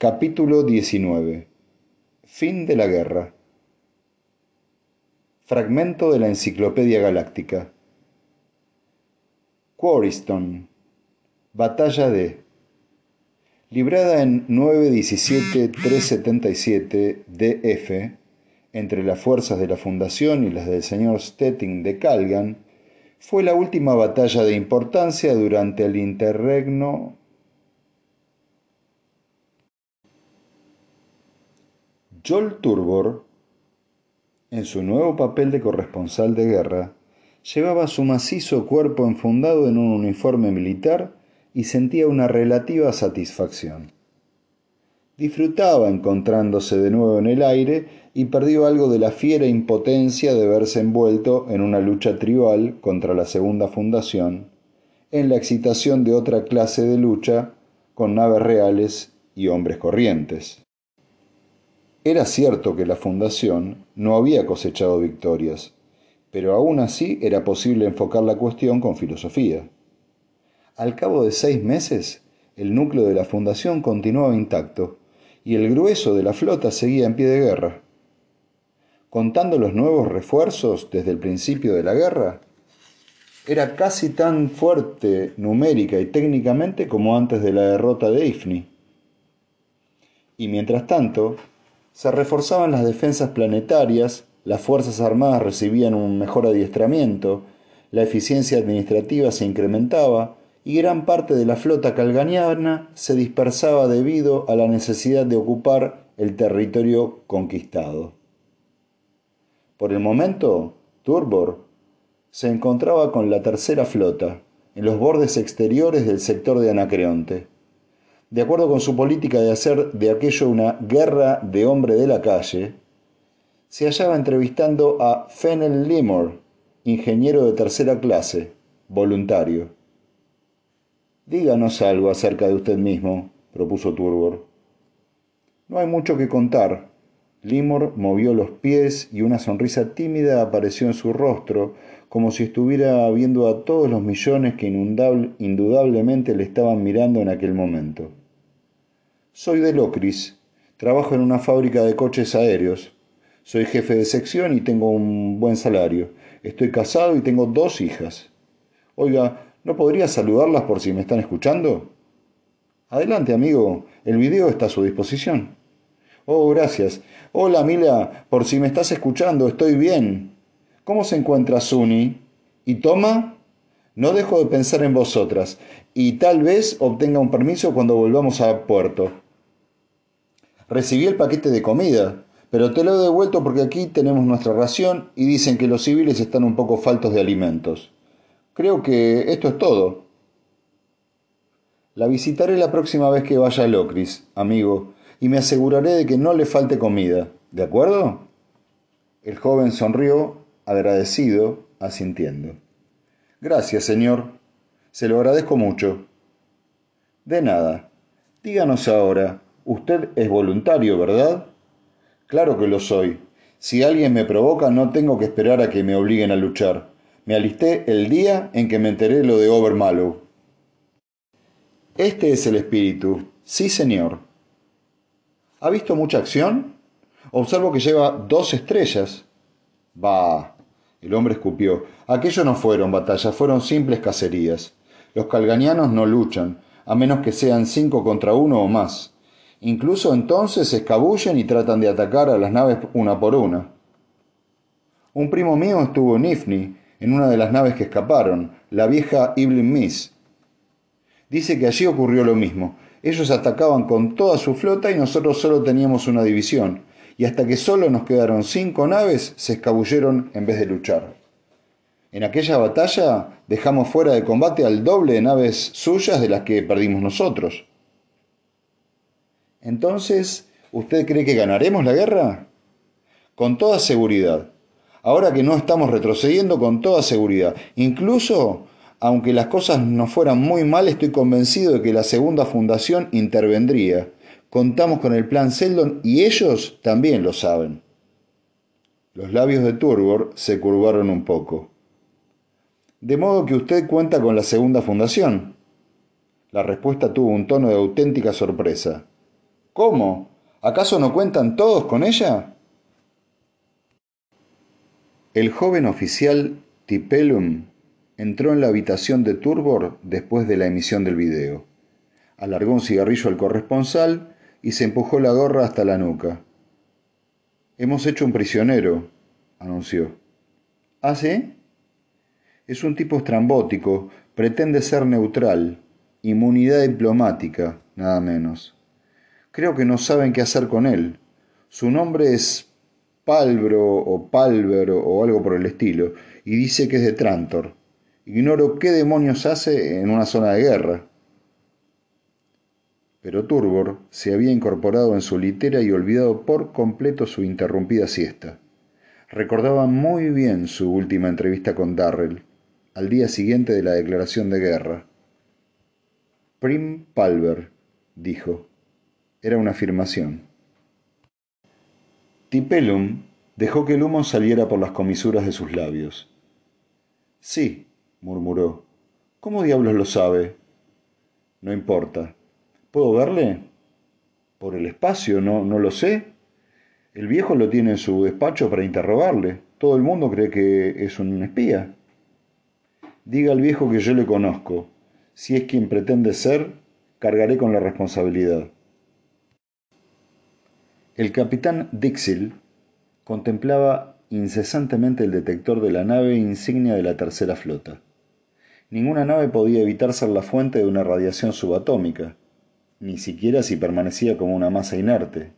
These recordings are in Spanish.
Capítulo 19 Fin de la guerra. Fragmento de la Enciclopedia Galáctica. Quarriston. Batalla de. Librada en 917-377 DF entre las fuerzas de la Fundación y las del señor Stettin de Calgan, fue la última batalla de importancia durante el interregno Joel Turbor, en su nuevo papel de corresponsal de guerra, llevaba su macizo cuerpo enfundado en un uniforme militar y sentía una relativa satisfacción. Disfrutaba encontrándose de nuevo en el aire y perdió algo de la fiera impotencia de verse envuelto en una lucha tribal contra la segunda fundación, en la excitación de otra clase de lucha con naves reales y hombres corrientes. Era cierto que la fundación no había cosechado victorias, pero aún así era posible enfocar la cuestión con filosofía. Al cabo de seis meses, el núcleo de la fundación continuaba intacto y el grueso de la flota seguía en pie de guerra. Contando los nuevos refuerzos desde el principio de la guerra, era casi tan fuerte numérica y técnicamente como antes de la derrota de Ifni. Y mientras tanto, se reforzaban las defensas planetarias, las Fuerzas Armadas recibían un mejor adiestramiento, la eficiencia administrativa se incrementaba y gran parte de la flota calganiana se dispersaba debido a la necesidad de ocupar el territorio conquistado. Por el momento, Turbor se encontraba con la tercera flota, en los bordes exteriores del sector de Anacreonte de acuerdo con su política de hacer de aquello una guerra de hombre de la calle, se hallaba entrevistando a Fennel Limor, ingeniero de tercera clase, voluntario. Díganos algo acerca de usted mismo, propuso Turbor. No hay mucho que contar. Limor movió los pies y una sonrisa tímida apareció en su rostro, como si estuviera viendo a todos los millones que indudablemente le estaban mirando en aquel momento. Soy de Locris, trabajo en una fábrica de coches aéreos. Soy jefe de sección y tengo un buen salario. Estoy casado y tengo dos hijas. Oiga, ¿no podría saludarlas por si me están escuchando? Adelante, amigo. El video está a su disposición. Oh, gracias. Hola, Mila. Por si me estás escuchando, estoy bien. ¿Cómo se encuentra Suni? ¿Y Toma? No dejo de pensar en vosotras y tal vez obtenga un permiso cuando volvamos a puerto. Recibí el paquete de comida, pero te lo he devuelto porque aquí tenemos nuestra ración y dicen que los civiles están un poco faltos de alimentos. Creo que esto es todo. La visitaré la próxima vez que vaya a Locris, amigo, y me aseguraré de que no le falte comida. ¿De acuerdo? El joven sonrió, agradecido, asintiendo. Gracias, señor. Se lo agradezco mucho. De nada. Díganos ahora, Usted es voluntario, ¿verdad? Claro que lo soy. Si alguien me provoca, no tengo que esperar a que me obliguen a luchar. Me alisté el día en que me enteré lo de Overmallow. Este es el espíritu. Sí, señor. ¿Ha visto mucha acción? Observo que lleva dos estrellas. Bah. El hombre escupió. Aquello no fueron batallas, fueron simples cacerías. Los calganianos no luchan, a menos que sean cinco contra uno o más. Incluso entonces se escabullen y tratan de atacar a las naves una por una. Un primo mío estuvo en Ifni, en una de las naves que escaparon, la vieja Iblim Miss. Dice que allí ocurrió lo mismo. Ellos atacaban con toda su flota y nosotros solo teníamos una división, y hasta que solo nos quedaron cinco naves, se escabulleron en vez de luchar. En aquella batalla dejamos fuera de combate al doble de naves suyas de las que perdimos nosotros. Entonces, ¿usted cree que ganaremos la guerra? Con toda seguridad. Ahora que no estamos retrocediendo con toda seguridad. Incluso, aunque las cosas no fueran muy mal, estoy convencido de que la segunda fundación intervendría. Contamos con el plan Seldon y ellos también lo saben. Los labios de Turbor se curvaron un poco. De modo que usted cuenta con la segunda fundación. La respuesta tuvo un tono de auténtica sorpresa. ¿Cómo? ¿Acaso no cuentan todos con ella? El joven oficial Tipelum entró en la habitación de Turbor después de la emisión del video. Alargó un cigarrillo al corresponsal y se empujó la gorra hasta la nuca. Hemos hecho un prisionero, anunció. ¿Ah, sí? Es un tipo estrambótico, pretende ser neutral, inmunidad diplomática, nada menos. Creo que no saben qué hacer con él. Su nombre es Palbro o Palver o algo por el estilo, y dice que es de Trantor. Ignoro qué demonios hace en una zona de guerra. Pero Turbor se había incorporado en su litera y olvidado por completo su interrumpida siesta. Recordaba muy bien su última entrevista con Darrell, al día siguiente de la declaración de guerra. Prim Palver, dijo. Era una afirmación. Tipelum dejó que el humo saliera por las comisuras de sus labios. Sí, murmuró. ¿Cómo diablos lo sabe? No importa. ¿Puedo verle? Por el espacio, no, no lo sé. El viejo lo tiene en su despacho para interrogarle. Todo el mundo cree que es un espía. Diga al viejo que yo le conozco. Si es quien pretende ser, cargaré con la responsabilidad. El capitán Dixil contemplaba incesantemente el detector de la nave insignia de la tercera flota. Ninguna nave podía evitar ser la fuente de una radiación subatómica, ni siquiera si permanecía como una masa inerte,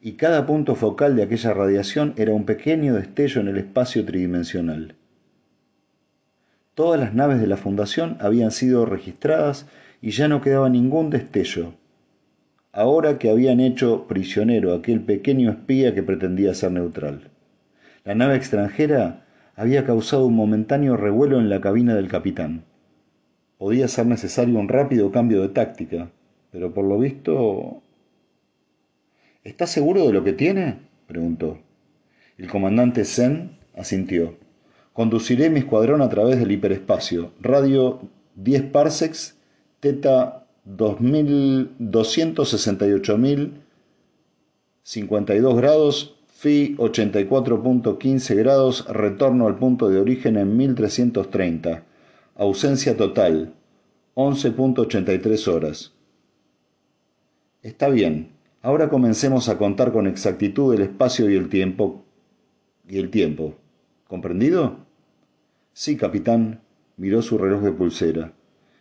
y cada punto focal de aquella radiación era un pequeño destello en el espacio tridimensional. Todas las naves de la Fundación habían sido registradas y ya no quedaba ningún destello, ahora que habían hecho prisionero a aquel pequeño espía que pretendía ser neutral. La nave extranjera había causado un momentáneo revuelo en la cabina del capitán. Podía ser necesario un rápido cambio de táctica, pero por lo visto... ¿Está seguro de lo que tiene? preguntó. El comandante Zen asintió. Conduciré mi escuadrón a través del hiperespacio. Radio 10 parsecs, teta 268.052 grados, Phi 84.15 grados, retorno al punto de origen en 1330. Ausencia total, 11.83 horas. Está bien, ahora comencemos a contar con exactitud el espacio y el tiempo. Y el tiempo. ¿Comprendido? Sí, capitán, miró su reloj de pulsera.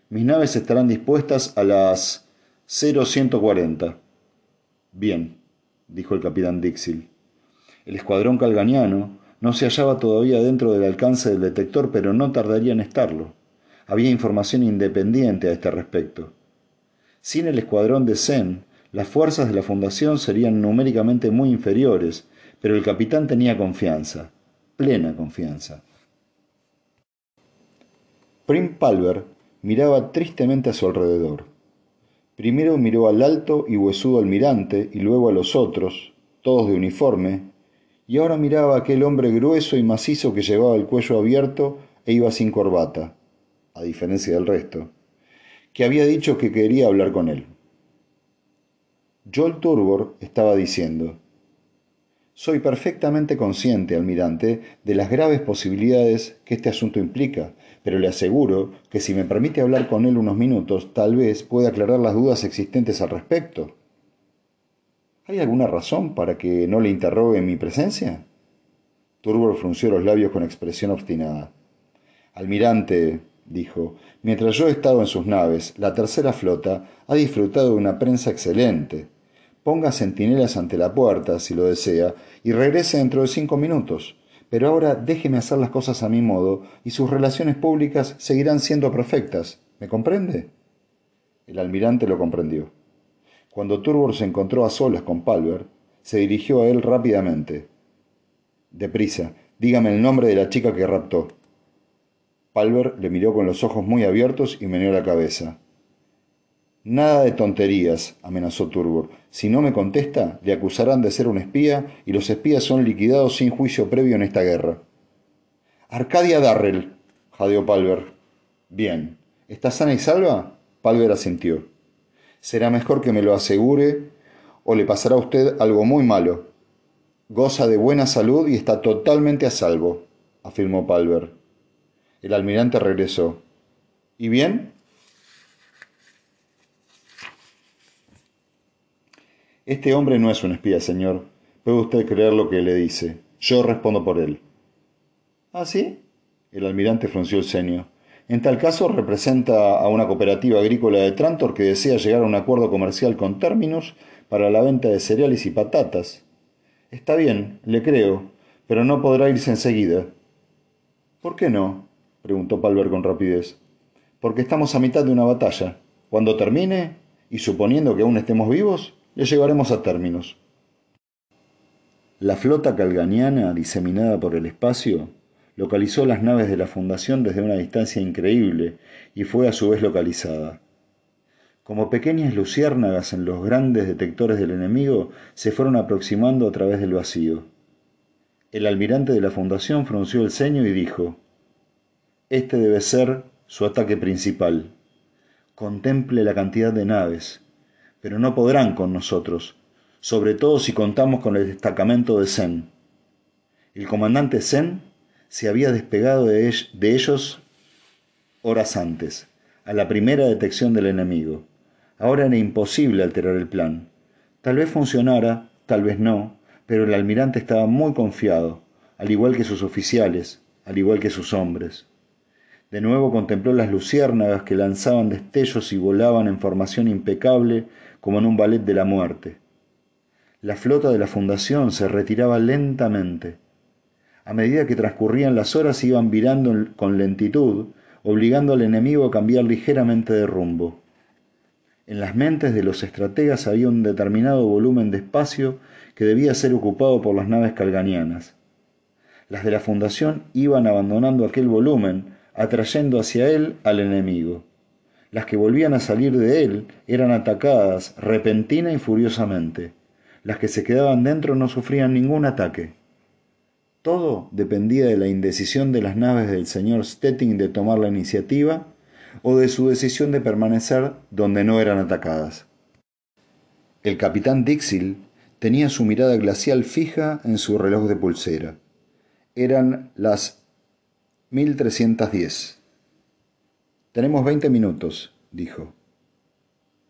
Mis naves estarán dispuestas a las 0140. Bien, dijo el capitán Dixil. El escuadrón calganiano no se hallaba todavía dentro del alcance del detector, pero no tardaría en estarlo. Había información independiente a este respecto. Sin el escuadrón de Zen, las fuerzas de la Fundación serían numéricamente muy inferiores, pero el capitán tenía confianza, plena confianza. Prim Palver miraba tristemente a su alrededor. Primero miró al alto y huesudo almirante y luego a los otros, todos de uniforme, y ahora miraba a aquel hombre grueso y macizo que llevaba el cuello abierto e iba sin corbata, a diferencia del resto, que había dicho que quería hablar con él. Joel Turbor estaba diciendo, Soy perfectamente consciente, almirante, de las graves posibilidades que este asunto implica, pero le aseguro que si me permite hablar con él unos minutos, tal vez pueda aclarar las dudas existentes al respecto. ¿Hay alguna razón para que no le interrogue en mi presencia? Turbor frunció los labios con expresión obstinada. Almirante, dijo, mientras yo he estado en sus naves, la tercera flota ha disfrutado de una prensa excelente. Ponga centinelas ante la puerta, si lo desea, y regrese dentro de cinco minutos pero ahora déjeme hacer las cosas a mi modo y sus relaciones públicas seguirán siendo perfectas. ¿Me comprende? El almirante lo comprendió. Cuando Turbor se encontró a solas con Palver, se dirigió a él rápidamente. Deprisa, dígame el nombre de la chica que raptó. Palver le miró con los ojos muy abiertos y meneó la cabeza. Nada de tonterías, amenazó Turbor. Si no me contesta, le acusarán de ser un espía y los espías son liquidados sin juicio previo en esta guerra. Arcadia Darrell, jadeó Palver. Bien. ¿Está sana y salva? Palver asintió. Será mejor que me lo asegure o le pasará a usted algo muy malo. Goza de buena salud y está totalmente a salvo, afirmó Palver. El almirante regresó. ¿Y bien? Este hombre no es un espía, señor. Puede usted creer lo que le dice. Yo respondo por él. ¿Ah, sí? El almirante frunció el ceño. En tal caso, representa a una cooperativa agrícola de Trantor que desea llegar a un acuerdo comercial con Terminus para la venta de cereales y patatas. Está bien, le creo, pero no podrá irse enseguida. ¿Por qué no? preguntó Palver con rapidez. Porque estamos a mitad de una batalla. Cuando termine, y suponiendo que aún estemos vivos, le llevaremos a términos. La flota calganiana, diseminada por el espacio, localizó las naves de la Fundación desde una distancia increíble y fue a su vez localizada. Como pequeñas luciérnagas en los grandes detectores del enemigo, se fueron aproximando a través del vacío. El almirante de la Fundación frunció el ceño y dijo, Este debe ser su ataque principal. Contemple la cantidad de naves, pero no podrán con nosotros, sobre todo si contamos con el destacamento de Zen. El comandante Zen se había despegado de, ellos horas antes, a la primera detección del enemigo. Ahora era imposible alterar el plan. Tal vez funcionara, tal vez no, pero el almirante estaba muy confiado, al igual que sus oficiales, al igual que sus hombres. De nuevo contempló las luciérnagas que lanzaban destellos y volaban en formación impecable como en un ballet de la muerte. La flota de la fundación se retiraba lentamente. A medida que transcurrían las horas iban virando con lentitud, obligando al enemigo a cambiar ligeramente de rumbo. En las mentes de los estrategas había un determinado volumen de espacio que debía ser ocupado por las naves calganianas. Las de la Fundación iban abandonando aquel volumen, atrayendo hacia él al enemigo. Las que volvían a salir de él eran atacadas repentina y furiosamente. Las que se quedaban dentro no sufrían ningún ataque. Todo dependía de la indecisión de las naves del señor Stetting de tomar la iniciativa o de su decisión de permanecer donde no eran atacadas. El capitán Dixil tenía su mirada glacial fija en su reloj de pulsera. Eran las 1310. Tenemos veinte minutos, dijo.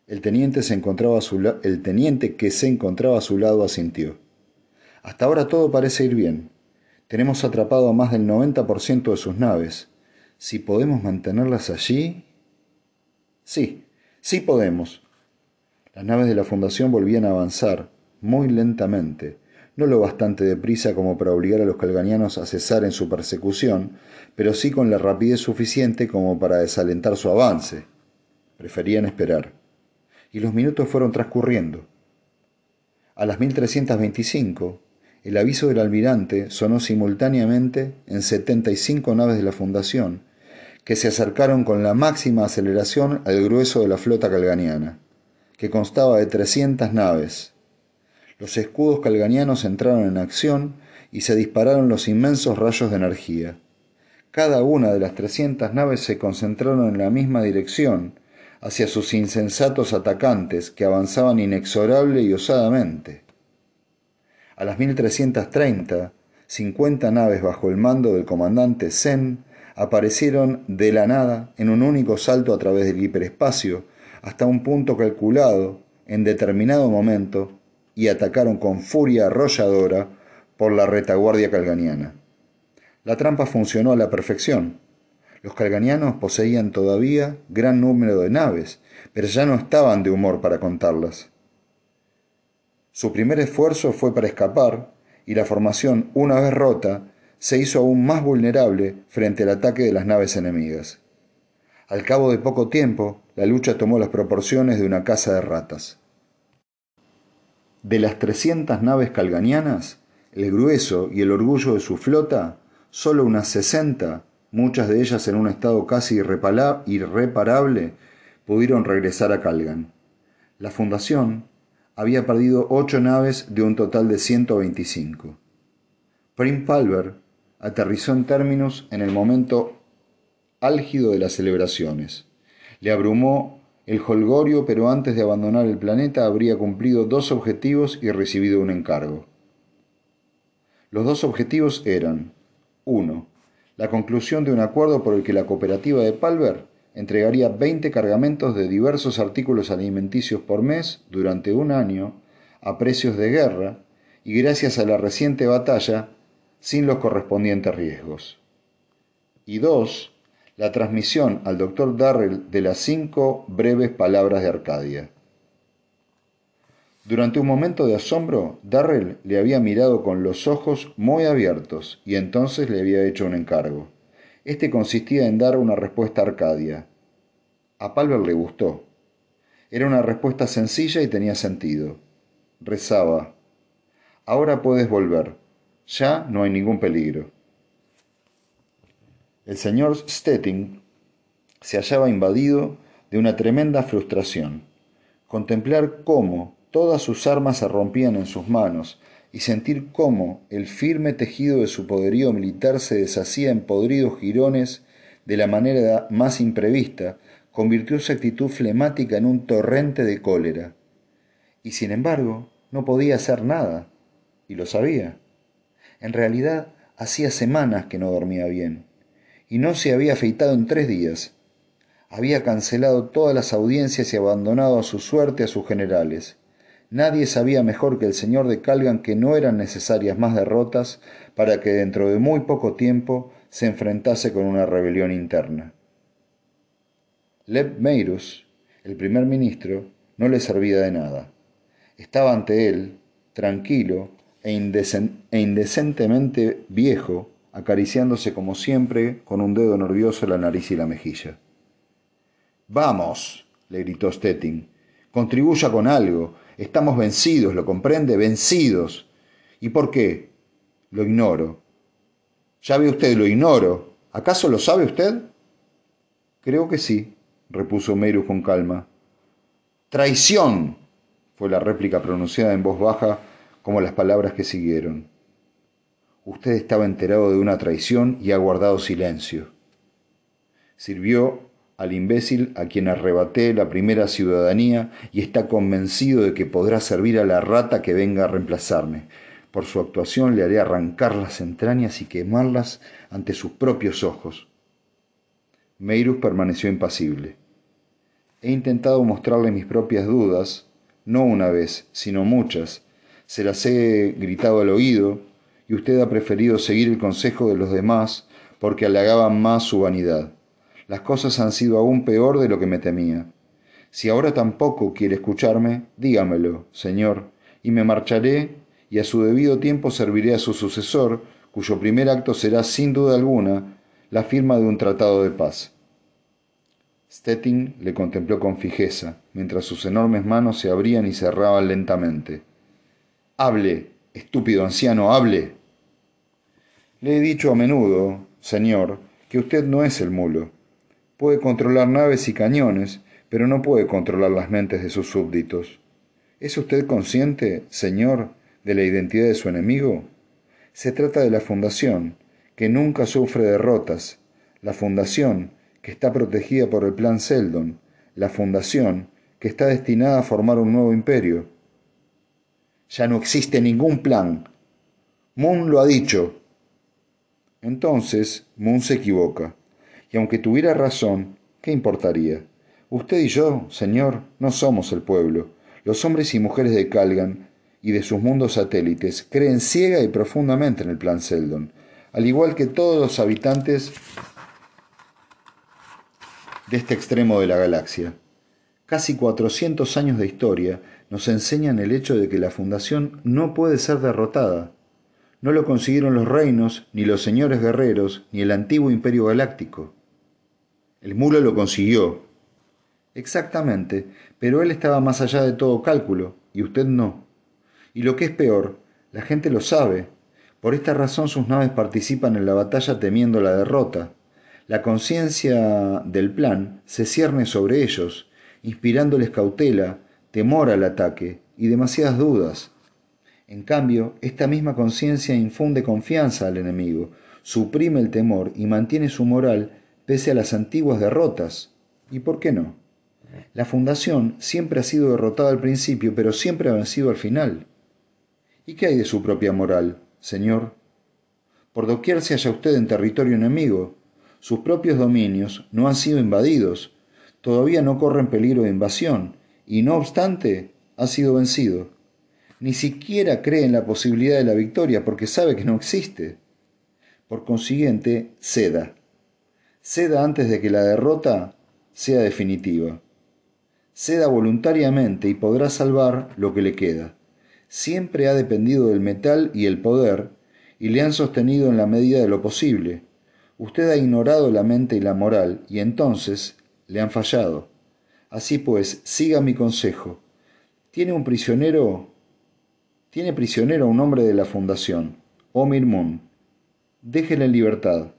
El teniente, se encontraba el teniente que se encontraba a su lado asintió. Hasta ahora todo parece ir bien. Tenemos atrapado a más del 90% de sus naves. Si podemos mantenerlas allí... Sí, sí podemos. Las naves de la Fundación volvían a avanzar, muy lentamente, no lo bastante deprisa como para obligar a los calganianos a cesar en su persecución, pero sí con la rapidez suficiente como para desalentar su avance. Preferían esperar y los minutos fueron transcurriendo. A las 1325, el aviso del almirante sonó simultáneamente en 75 naves de la Fundación, que se acercaron con la máxima aceleración al grueso de la flota calganiana, que constaba de 300 naves. Los escudos calganianos entraron en acción y se dispararon los inmensos rayos de energía. Cada una de las 300 naves se concentraron en la misma dirección, hacia sus insensatos atacantes que avanzaban inexorable y osadamente. A las 1330, 50 naves bajo el mando del comandante Zen aparecieron de la nada en un único salto a través del hiperespacio hasta un punto calculado en determinado momento y atacaron con furia arrolladora por la retaguardia calganiana. La trampa funcionó a la perfección los calganianos poseían todavía gran número de naves, pero ya no estaban de humor para contarlas. Su primer esfuerzo fue para escapar, y la formación, una vez rota, se hizo aún más vulnerable frente al ataque de las naves enemigas. Al cabo de poco tiempo, la lucha tomó las proporciones de una caza de ratas. De las 300 naves calganianas, el grueso y el orgullo de su flota, solo unas 60 muchas de ellas en un estado casi irreparable, pudieron regresar a Calgan. La fundación había perdido ocho naves de un total de 125. Prim Palver aterrizó en términos en el momento álgido de las celebraciones. Le abrumó el holgorio, pero antes de abandonar el planeta habría cumplido dos objetivos y recibido un encargo. Los dos objetivos eran 1. La conclusión de un acuerdo por el que la cooperativa de Palver entregaría 20 cargamentos de diversos artículos alimenticios por mes durante un año a precios de guerra y gracias a la reciente batalla sin los correspondientes riesgos. Y dos, la transmisión al doctor Darrell de las cinco breves palabras de Arcadia. Durante un momento de asombro, Darrell le había mirado con los ojos muy abiertos y entonces le había hecho un encargo. Este consistía en dar una respuesta a Arcadia. A Palver le gustó. Era una respuesta sencilla y tenía sentido. Rezaba. Ahora puedes volver. Ya no hay ningún peligro. El señor Stettin se hallaba invadido de una tremenda frustración. Contemplar cómo todas sus armas se rompían en sus manos y sentir cómo el firme tejido de su poderío militar se deshacía en podridos jirones de la manera más imprevista, convirtió su actitud flemática en un torrente de cólera. Y sin embargo, no podía hacer nada, y lo sabía. En realidad, hacía semanas que no dormía bien y no se había afeitado en tres días. Había cancelado todas las audiencias y abandonado a su suerte a sus generales. Nadie sabía mejor que el señor de Calgan que no eran necesarias más derrotas para que dentro de muy poco tiempo se enfrentase con una rebelión interna. Lev Meirus, el primer ministro, no le servía de nada. Estaba ante él, tranquilo e, e indecentemente viejo, acariciándose como siempre con un dedo nervioso la nariz y la mejilla. Vamos, le gritó Stettin, contribuya con algo. Estamos vencidos, ¿lo comprende? Vencidos. ¿Y por qué? Lo ignoro. Ya ve usted, lo ignoro. ¿Acaso lo sabe usted? Creo que sí, repuso Meru con calma. Traición, fue la réplica pronunciada en voz baja como las palabras que siguieron. Usted estaba enterado de una traición y ha guardado silencio. Sirvió al imbécil a quien arrebaté la primera ciudadanía y está convencido de que podrá servir a la rata que venga a reemplazarme. Por su actuación le haré arrancar las entrañas y quemarlas ante sus propios ojos. Meirus permaneció impasible. He intentado mostrarle mis propias dudas, no una vez, sino muchas. Se las he gritado al oído, y usted ha preferido seguir el consejo de los demás porque halagaban más su vanidad. Las cosas han sido aún peor de lo que me temía. Si ahora tampoco quiere escucharme, dígamelo, señor, y me marcharé y a su debido tiempo serviré a su sucesor, cuyo primer acto será sin duda alguna la firma de un tratado de paz. Stettin le contempló con fijeza, mientras sus enormes manos se abrían y cerraban lentamente. Hable, estúpido anciano, hable. Le he dicho a menudo, señor, que usted no es el mulo. Puede controlar naves y cañones, pero no puede controlar las mentes de sus súbditos. ¿Es usted consciente, señor, de la identidad de su enemigo? Se trata de la Fundación, que nunca sufre derrotas, la Fundación, que está protegida por el Plan Seldon, la Fundación, que está destinada a formar un nuevo imperio. Ya no existe ningún plan. Moon lo ha dicho, entonces, Moon se equivoca. Y aunque tuviera razón, ¿qué importaría? Usted y yo, señor, no somos el pueblo. Los hombres y mujeres de Calgan y de sus mundos satélites creen ciega y profundamente en el plan Seldon, al igual que todos los habitantes de este extremo de la galaxia. Casi 400 años de historia nos enseñan el hecho de que la Fundación no puede ser derrotada, no lo consiguieron los reinos, ni los señores guerreros, ni el antiguo imperio galáctico. El mulo lo consiguió. Exactamente, pero él estaba más allá de todo cálculo, y usted no. Y lo que es peor, la gente lo sabe. Por esta razón sus naves participan en la batalla temiendo la derrota. La conciencia del plan se cierne sobre ellos, inspirándoles cautela, temor al ataque y demasiadas dudas. En cambio, esta misma conciencia infunde confianza al enemigo, suprime el temor y mantiene su moral pese a las antiguas derrotas. ¿Y por qué no? La fundación siempre ha sido derrotada al principio, pero siempre ha vencido al final. ¿Y qué hay de su propia moral, señor? Por doquier se halla usted en territorio enemigo. Sus propios dominios no han sido invadidos, todavía no corren peligro de invasión, y no obstante ha sido vencido. Ni siquiera cree en la posibilidad de la victoria porque sabe que no existe. Por consiguiente, ceda. Ceda antes de que la derrota sea definitiva. Ceda voluntariamente y podrá salvar lo que le queda. Siempre ha dependido del metal y el poder y le han sostenido en la medida de lo posible. Usted ha ignorado la mente y la moral y entonces le han fallado. Así pues, siga mi consejo. Tiene un prisionero, tiene prisionero a un hombre de la fundación, Omir Moon. Déjele en libertad.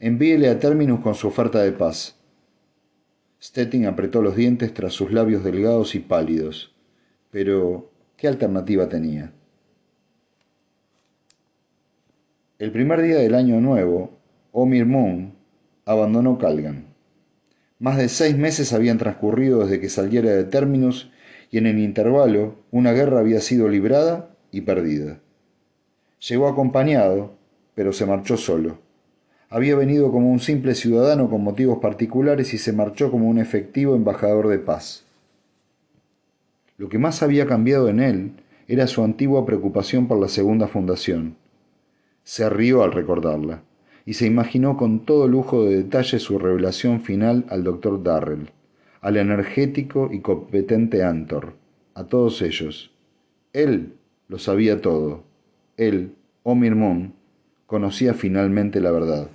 Envíele a términos con su oferta de paz. Stettin apretó los dientes tras sus labios delgados y pálidos. Pero, ¿qué alternativa tenía? El primer día del año nuevo, Omir Moon abandonó Calgan. Más de seis meses habían transcurrido desde que saliera de términos y en el intervalo una guerra había sido librada y perdida. Llegó acompañado, pero se marchó solo. Había venido como un simple ciudadano con motivos particulares y se marchó como un efectivo embajador de paz. Lo que más había cambiado en él era su antigua preocupación por la segunda fundación. Se rió al recordarla y se imaginó con todo lujo de detalle su revelación final al doctor Darrell, al energético y competente Antor, a todos ellos. Él lo sabía todo. Él, Omir Moon, conocía finalmente la verdad.